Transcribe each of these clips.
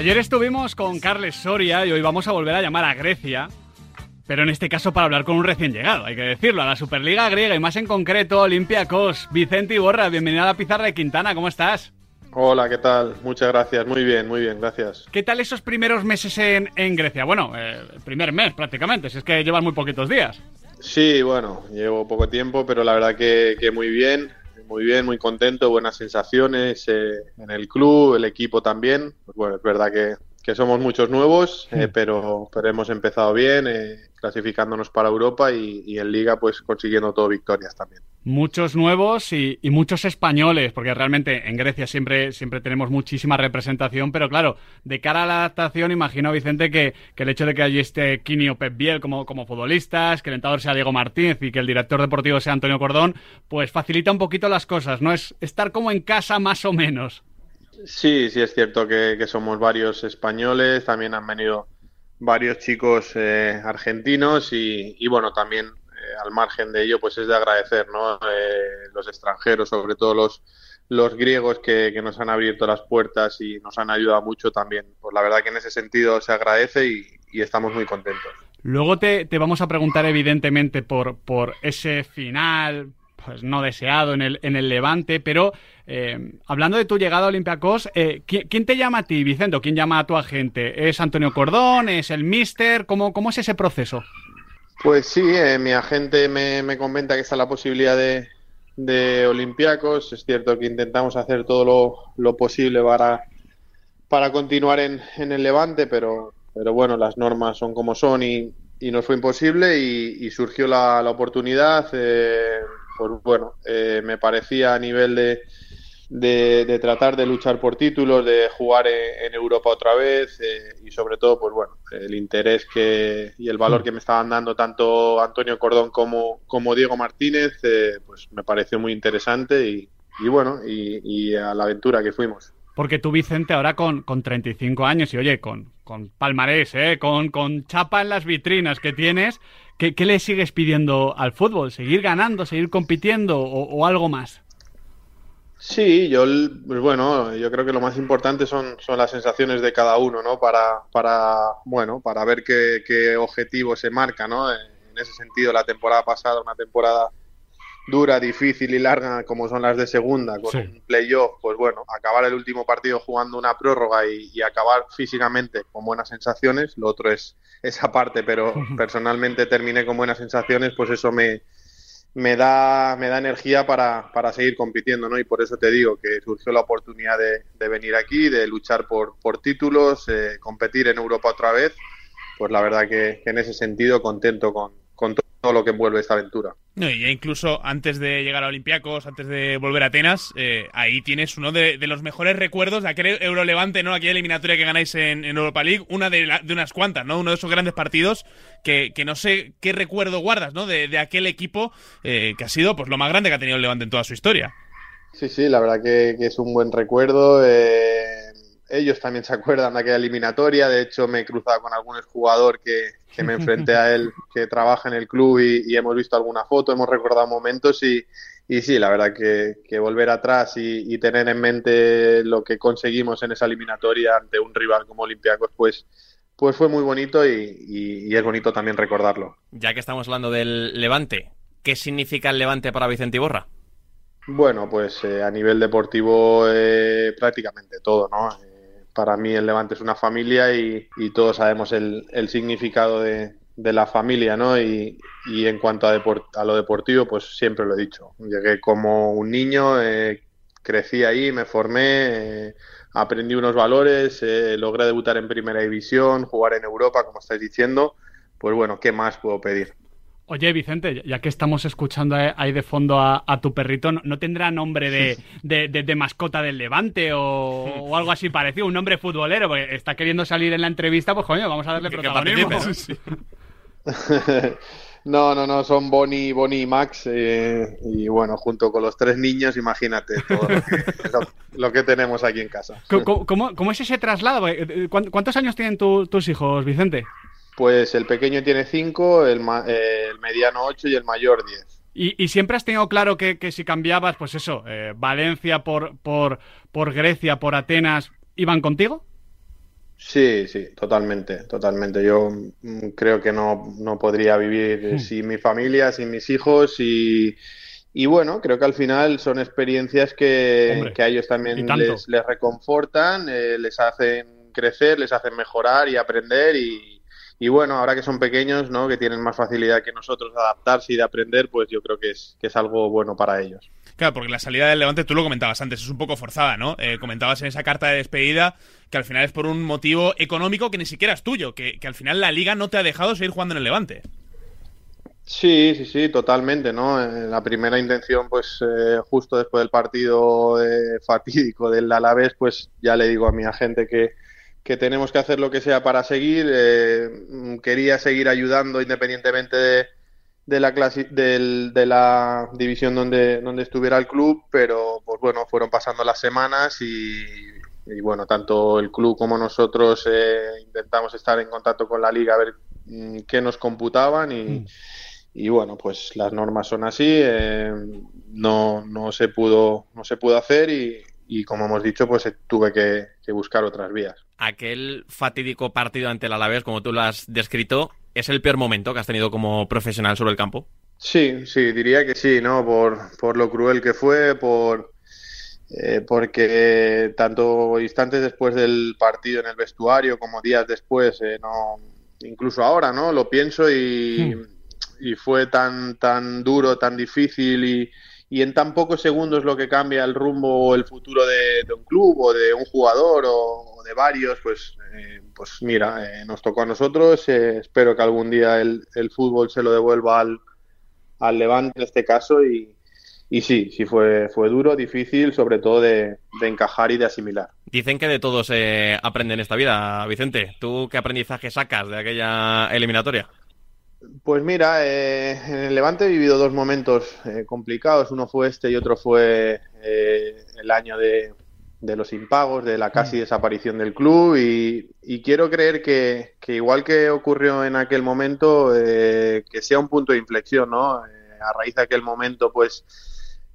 Ayer estuvimos con Carles Soria y hoy vamos a volver a llamar a Grecia. Pero en este caso para hablar con un recién llegado, hay que decirlo, a la Superliga griega y más en concreto Olympiacos. Vicente Iborra, bienvenido a la pizarra de Quintana, ¿cómo estás? Hola, ¿qué tal? Muchas gracias. Muy bien, muy bien, gracias. ¿Qué tal esos primeros meses en, en Grecia? Bueno, eh, el primer mes prácticamente, si es que llevan muy poquitos días. Sí, bueno, llevo poco tiempo, pero la verdad que, que muy bien, muy bien, muy contento, buenas sensaciones eh, en el club, el equipo también. Pues bueno, es verdad que, que somos muchos nuevos, eh, pero, pero hemos empezado bien, eh, clasificándonos para Europa y, y en Liga pues consiguiendo todo victorias también. Muchos nuevos y, muchos españoles, porque realmente en Grecia siempre, siempre tenemos muchísima representación, pero claro, de cara a la adaptación, imagino, Vicente, que, que el hecho de que allí esté Kini Pep Biel como, como futbolistas, que el entrenador sea Diego Martínez y que el director deportivo sea Antonio Cordón, pues facilita un poquito las cosas, ¿no? Es estar como en casa más o menos. Sí, sí es cierto que, que somos varios españoles, también han venido varios chicos eh, argentinos y, y, bueno, también al margen de ello pues es de agradecer, ¿no? Eh, los extranjeros, sobre todo los, los griegos que, que, nos han abierto las puertas y nos han ayudado mucho también. Pues la verdad que en ese sentido se agradece y, y estamos muy contentos. Luego te, te, vamos a preguntar evidentemente por, por ese final, pues no deseado en el, en el Levante, pero eh, hablando de tu llegada a Olympiacos, eh, ¿quién, ¿quién, te llama a ti, Vicente? ¿Quién llama a tu agente? ¿Es Antonio Cordón? ¿Es el Mister? ¿Cómo, cómo es ese proceso? Pues sí, eh, mi agente me, me, comenta que está la posibilidad de, de Olympiacos. Es cierto que intentamos hacer todo lo, lo posible para, para continuar en, en, el Levante, pero, pero bueno, las normas son como son y, y nos fue imposible y, y surgió la, la oportunidad. Eh, pues bueno, eh, me parecía a nivel de, de, de, tratar de luchar por títulos, de jugar en, en Europa otra vez eh, y sobre todo, pues bueno, el interés que y el valor que me estaban dando tanto Antonio Cordón como, como Diego Martínez, eh, pues me pareció muy interesante y, y bueno, y, y, a la aventura que fuimos. Porque tú, Vicente, ahora con, con 35 años y oye, con, con palmarés, ¿eh? con, con chapa en las vitrinas que tienes, ¿Qué, ¿Qué, le sigues pidiendo al fútbol? ¿Seguir ganando, seguir compitiendo o, o, algo más? Sí, yo, pues bueno, yo creo que lo más importante son, son las sensaciones de cada uno, ¿no? Para, para bueno, para ver qué, qué objetivo se marca, ¿no? En ese sentido, la temporada pasada, una temporada dura, difícil y larga como son las de segunda, con sí. un playoff, pues bueno, acabar el último partido jugando una prórroga y, y, acabar físicamente con buenas sensaciones, lo otro es esa parte, pero personalmente terminé con buenas sensaciones, pues eso me, me da, me da energía para, para seguir compitiendo, ¿no? Y por eso te digo que surgió la oportunidad de, de venir aquí, de luchar por, por títulos, eh, competir en Europa otra vez, pues la verdad que, que en ese sentido contento con, con todo lo que envuelve esta aventura. No, y incluso antes de llegar a Olympiacos, antes de volver a Atenas, eh, ahí tienes uno de, los mejores recuerdos de aquel Eurolevante, ¿no? Aquella eliminatoria que ganáis en, en Europa League, una de, la, de, unas cuantas, ¿no? Uno de esos grandes partidos que, que no sé qué recuerdo guardas, ¿no? De, de aquel equipo eh, que ha sido pues lo más grande que ha tenido el Levante en toda su historia. Sí, sí, la verdad que, que es un buen recuerdo. Eh ellos también se acuerdan de aquella eliminatoria. De hecho, me he cruzado con algún jugador que, que me enfrenté a él, que trabaja en el club y, y, hemos visto alguna foto, hemos recordado momentos y, y sí, la verdad que, que volver atrás y, y, tener en mente lo que conseguimos en esa eliminatoria ante un rival como Olympiacos, pues, pues fue muy bonito y, y es bonito también recordarlo. Ya que estamos hablando del Levante, ¿qué significa el Levante para Vicente Iborra? Bueno, pues eh, a nivel deportivo eh, prácticamente todo, ¿no? Para mí el Levante es una familia y, todos sabemos el, el significado de, la familia, ¿no? Y, en cuanto a, a, lo deportivo, pues siempre lo he dicho. Llegué como un niño, eh, crecí ahí, me formé, eh, aprendí unos valores, eh, logré debutar en primera división, jugar en Europa, como estáis diciendo. Pues bueno, ¿qué más puedo pedir? Oye, Vicente, ya que estamos escuchando ahí de fondo a, a tu perrito, ¿no, tendrá nombre de, de, de, de mascota del Levante o, o, algo así parecido? Un nombre futbolero, porque está queriendo salir en la entrevista, pues coño, vamos a darle protagonismo. No, no, no, son Bonnie, Bonnie y Max. eh, y bueno, junto con los tres niños, imagínate todo lo que, lo- lo que tenemos aquí en casa. ¿Cómo, cómo- cómo- es ese traslado? Eh, eh, ¿cuán- ¿Cuántos años tienen tu- tus hijos, Vicente? Pues el pequeño tiene cinco, el, ma- el mediano ocho y el mayor diez. Y, y siempre has tenido claro que, que si cambiabas, pues eso, eh, Valencia por, por, por Grecia, por Atenas, ¿iban contigo? Sí, sí, totalmente, totalmente. Yo mm, creo que no, no podría vivir eh, sin mi familia, sin mis hijos y, y bueno, creo que al final son experiencias que, que a ellos también les, les reconfortan, eh, les hacen crecer, les hacen mejorar y aprender y, y bueno, ahora que son pequeños, ¿no? Que tienen más facilidad que nosotros de adaptarse y de aprender, pues yo creo que es, que es algo bueno para ellos. Claro, porque la salida del Levante, tú lo comentabas antes, es un poco forzada, ¿no? Eh, comentabas en esa carta de despedida que al final es por un motivo económico que ni siquiera es tuyo, que, que al final la liga no te ha dejado seguir jugando en el Levante. Sí, sí, sí, totalmente, ¿no? Eh, La primera intención, pues eh, justo después del partido eh, fatídico del Alavés, pues ya le digo a mi agente que, que tenemos que hacer lo que sea para seguir. Eh, mm, quería seguir ayudando independientemente de, de la clasi- del- de la división donde, donde estuviera el club, pero pues bueno, fueron pasando las semanas y, y bueno, tanto el club como nosotros eh, intentamos estar en contacto con la liga a ver mm, qué nos computaban y, y bueno, pues las normas son así, eh, no, no se pudo, no se pudo hacer y, y como hemos dicho, pues eh, tuve que, que buscar otras vías. Aquel fatídico partido ante el Alavés, como tú lo has descrito, es el peor momento que has tenido como profesional sobre el campo. Sí, sí, diría que sí, ¿no? Por, por lo cruel que fue, por eh, porque tanto instantes después del partido en el vestuario como días después, eh, no, incluso ahora, ¿no? Lo pienso y, y fue tan, tan duro, tan difícil y, y en tan pocos segundos lo que cambia el rumbo o el futuro de, un club o de un jugador o, de varios, pues, eh, pues mira, eh, nos tocó a nosotros. eh, espero que algún día el, el fútbol se lo devuelva al, al Levante en este caso y, y sí, sí fue, fue duro, difícil, sobre todo de, de encajar y de asimilar. Dicen que de todo se aprende en esta vida, Vicente. ¿Tú qué aprendizaje sacas de aquella eliminatoria? Pues mira, eh, en el Levante he vivido dos momentos eh, complicados. Uno fue este y otro fue eh, el año de, de los impagos, de la casi desaparición del club. Y, y quiero creer que, que igual que ocurrió en aquel momento, eh, que sea un punto de inflexión, ¿no? Eh, a raíz de aquel momento, pues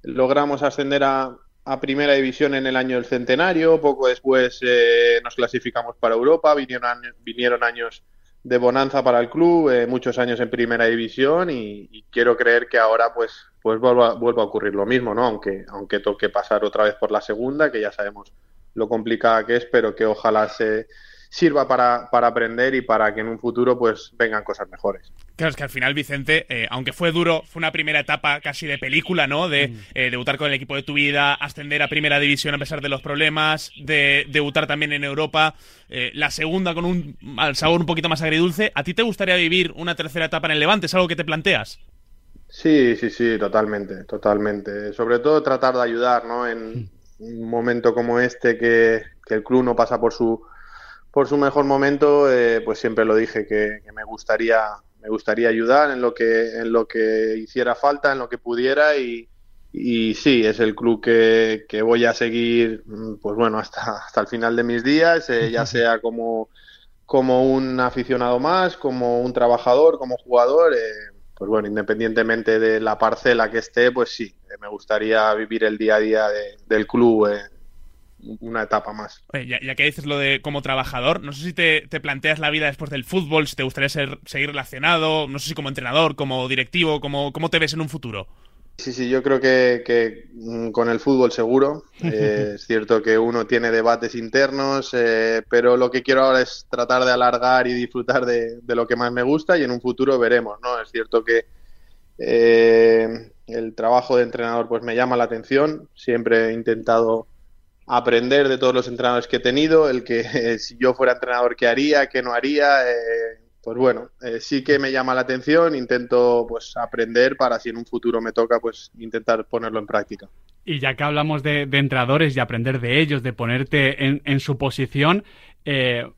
logramos ascender a, a primera división en el año del centenario. Poco después eh, nos clasificamos para Europa. Vinieron, vinieron años de bonanza para el club, eh, muchos años en primera división y, y quiero creer que ahora pues pues vuelva, vuelva a ocurrir lo mismo, ¿no? Aunque aunque toque pasar otra vez por la segunda, que ya sabemos lo complicada que es, pero que ojalá se sirva para, para aprender y para que en un futuro pues vengan cosas mejores. Claro, es que al final, Vicente, eh, aunque fue duro, fue una primera etapa casi de película, ¿no? De eh, debutar con el equipo de tu vida, ascender a primera división a pesar de los problemas, de debutar también en Europa, eh, la segunda con un al sabor un poquito más agridulce. ¿A ti te gustaría vivir una tercera etapa en el Levante? ¿Es algo que te planteas? Sí, sí, sí, totalmente, totalmente. Sobre todo tratar de ayudar, ¿no? En un momento como este que, que el club no pasa por su por su mejor momento, eh, pues siempre lo dije que, que me gustaría me gustaría ayudar en lo que en lo que hiciera falta, en lo que pudiera y, y sí, es el club que, que voy a seguir, mm, pues bueno, hasta hasta el final de mis días, eh, ya sea como como un aficionado más, como un trabajador, como jugador. eh, pues bueno, independientemente de la parcela que esté, pues sí, me gustaría vivir el día a día de- del club eh, una etapa más. Oye, ya, ya que dices lo de como trabajador, no sé si te, te planteas la vida después del fútbol, si te gustaría ser, seguir relacionado, no sé si como entrenador, como directivo, como, cómo te ves en un futuro. Sí, sí, yo creo que, que, mm, con el fútbol seguro. Eh, es cierto que uno tiene debates internos, eh, pero lo que quiero ahora es tratar de alargar y disfrutar de, de lo que más me gusta y en un futuro veremos, ¿no? Es cierto que eh, el trabajo de entrenador pues me llama la atención. Siempre he intentado aprender de todos los entrenadores que he tenido, el que eh, si yo fuera entrenador, ¿qué haría? ¿Qué no haría? Eh, pues bueno, eh, sí que me llama la atención, intento pues aprender para si en un futuro me toca pues intentar ponerlo en práctica. Y ya que hablamos de, de entrenadores y aprender de ellos, de ponerte en, en su posición,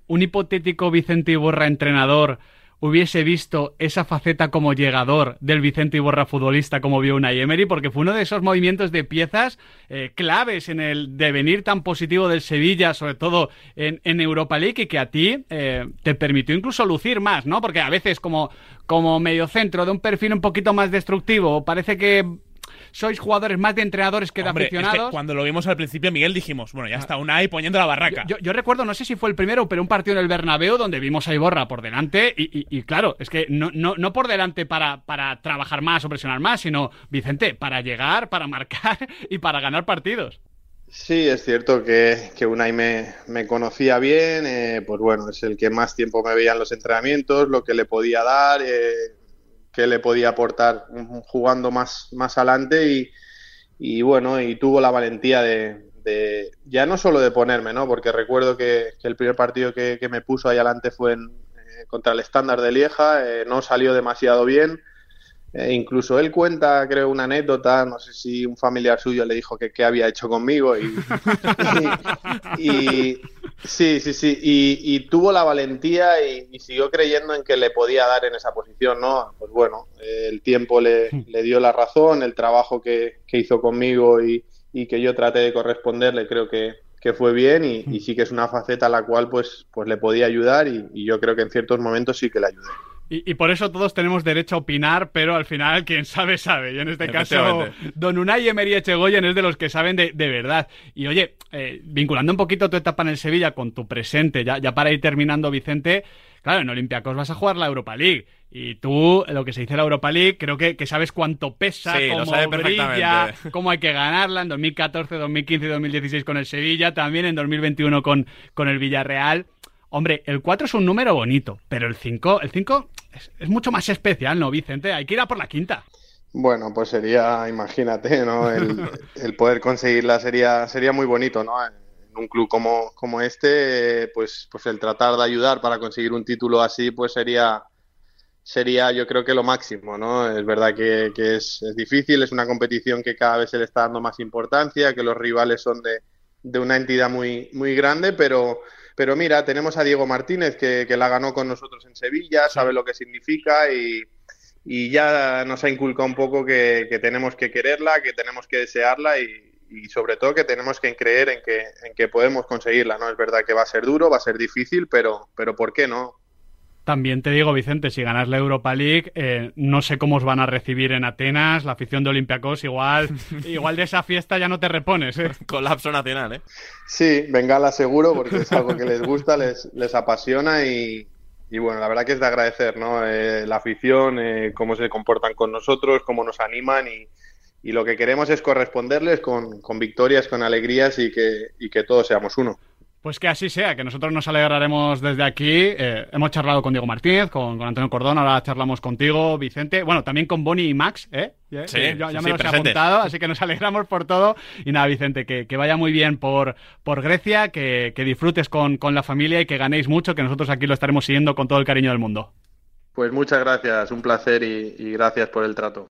un hipotético Vicente Iborra entrenador, hubiese visto esa faceta como llegador del Vicente Iborra futbolista como vio una Emery, porque fue uno de esos movimientos de piezas eh, claves en el devenir tan positivo del Sevilla, sobre todo en, Europa League, y que a ti eh, te permitió incluso lucir más, ¿no? Porque a veces como, como centro de un perfil un poquito más destructivo, parece que sois jugadores más de entrenadores que de aficionados. cuando lo vimos al principio, Miguel, dijimos, bueno, ya ah. está ahí poniendo la barraca. Yo, recuerdo, no sé si fue el primero, pero un partido en el Bernabéu donde vimos a Iborra por delante y, claro, es que no, no, no por delante para, para trabajar más o presionar más, sino, Vicente, para llegar, para marcar y para ganar partidos. Sí, es cierto que, que Unai me, me conocía bien, eh, pues bueno, es el que más tiempo me veía en los entrenamientos, lo que le podía dar, eh, que le podía aportar jugando más, más adelante y, bueno, y tuvo la valentía de, ya no solo de ponerme, ¿no? Porque recuerdo que, el primer partido que, me puso ahí adelante fue eh, contra el estándar de Lieja, eh, no salió demasiado bien. Eh, incluso él cuenta, creo, una anécdota, no sé si un familiar suyo le dijo que qué había hecho conmigo y, sí, sí, sí, y, tuvo la valentía y, siguió creyendo en que le podía dar en esa posición, ¿no? Pues bueno, el tiempo le, dio la razón, el trabajo que, hizo conmigo y, que yo traté de corresponderle creo que, que fue bien y, sí que es una faceta a la cual pues, pues le podía ayudar y yo creo que en ciertos momentos sí que le ayudé. Y, por eso todos tenemos derecho a opinar, pero al final quien sabe, sabe. Y en este caso, Don Unai Emery Echegoyen es de los que saben de, verdad. Y oye, eh, vinculando un poquito tu etapa en el Sevilla con tu presente, ya, ya para ir terminando, Vicente, claro, en Olympiacos vas a jugar la Europa League. Y tú, lo que se dice la Europa League, creo que, que sabes cuánto pesa, cómo brilla, cómo hay que ganarla en 2014, 2015 y 2016 con el Sevilla, también en 2021 con, con el Villarreal. Hombre, el 4 es un número bonito, pero el 5, el 5 es, mucho más especial, ¿no, Vicente? Hay que ir a por la quinta. Bueno, pues sería, imagínate, ¿no? El, poder conseguirla sería, sería muy bonito, ¿no? En un club como, como este, pues, pues el tratar de ayudar para conseguir un título así, pues sería, sería yo creo que lo máximo, ¿no? Es verdad que, es, es, difícil, es una competición que cada vez se le está dando más importancia, que los rivales son de, de una entidad muy, muy grande, pero pero mira, tenemos a Diego Martínez que, la ganó con nosotros en Sevilla, sabe lo que significa y, ya nos ha inculcado un poco que, tenemos que quererla, que tenemos que desearla y, sobre todo que tenemos que creer en que, en que podemos conseguirla. ¿no? Es verdad que va a ser duro, va a ser difícil, pero, pero ¿por qué no? También te digo, Vicente, si ganas la Europa League, eh, no sé cómo os van a recibir en Atenas, la afición de Olympiacos, igual, igual de esa fiesta ya no te repones. ¿eh? Colapso nacional, ¿eh? Sí, la seguro, porque es algo que les gusta, les, les apasiona y, bueno, la verdad que es de agradecer, ¿no? Eh, la afición, eh, cómo se comportan con nosotros, cómo nos animan y, y lo que queremos es corresponderles con, con victorias, con alegrías y que, y que todos seamos uno. Pues que así sea, que nosotros nos alegraremos desde aquí. Eh, hemos charlado con Diego Martínez, con, Antonio Cordón, ahora charlamos contigo, Vicente. Bueno, también con Bonnie y Max, ¿eh? Sí, ya, me los he apuntado, así que nos alegramos por todo. Y nada, Vicente, que, vaya muy bien por, por Grecia, que, disfrutes con, la familia y que ganéis mucho, que nosotros aquí lo estaremos siguiendo con todo el cariño del mundo. Pues muchas gracias, un placer y gracias por el trato.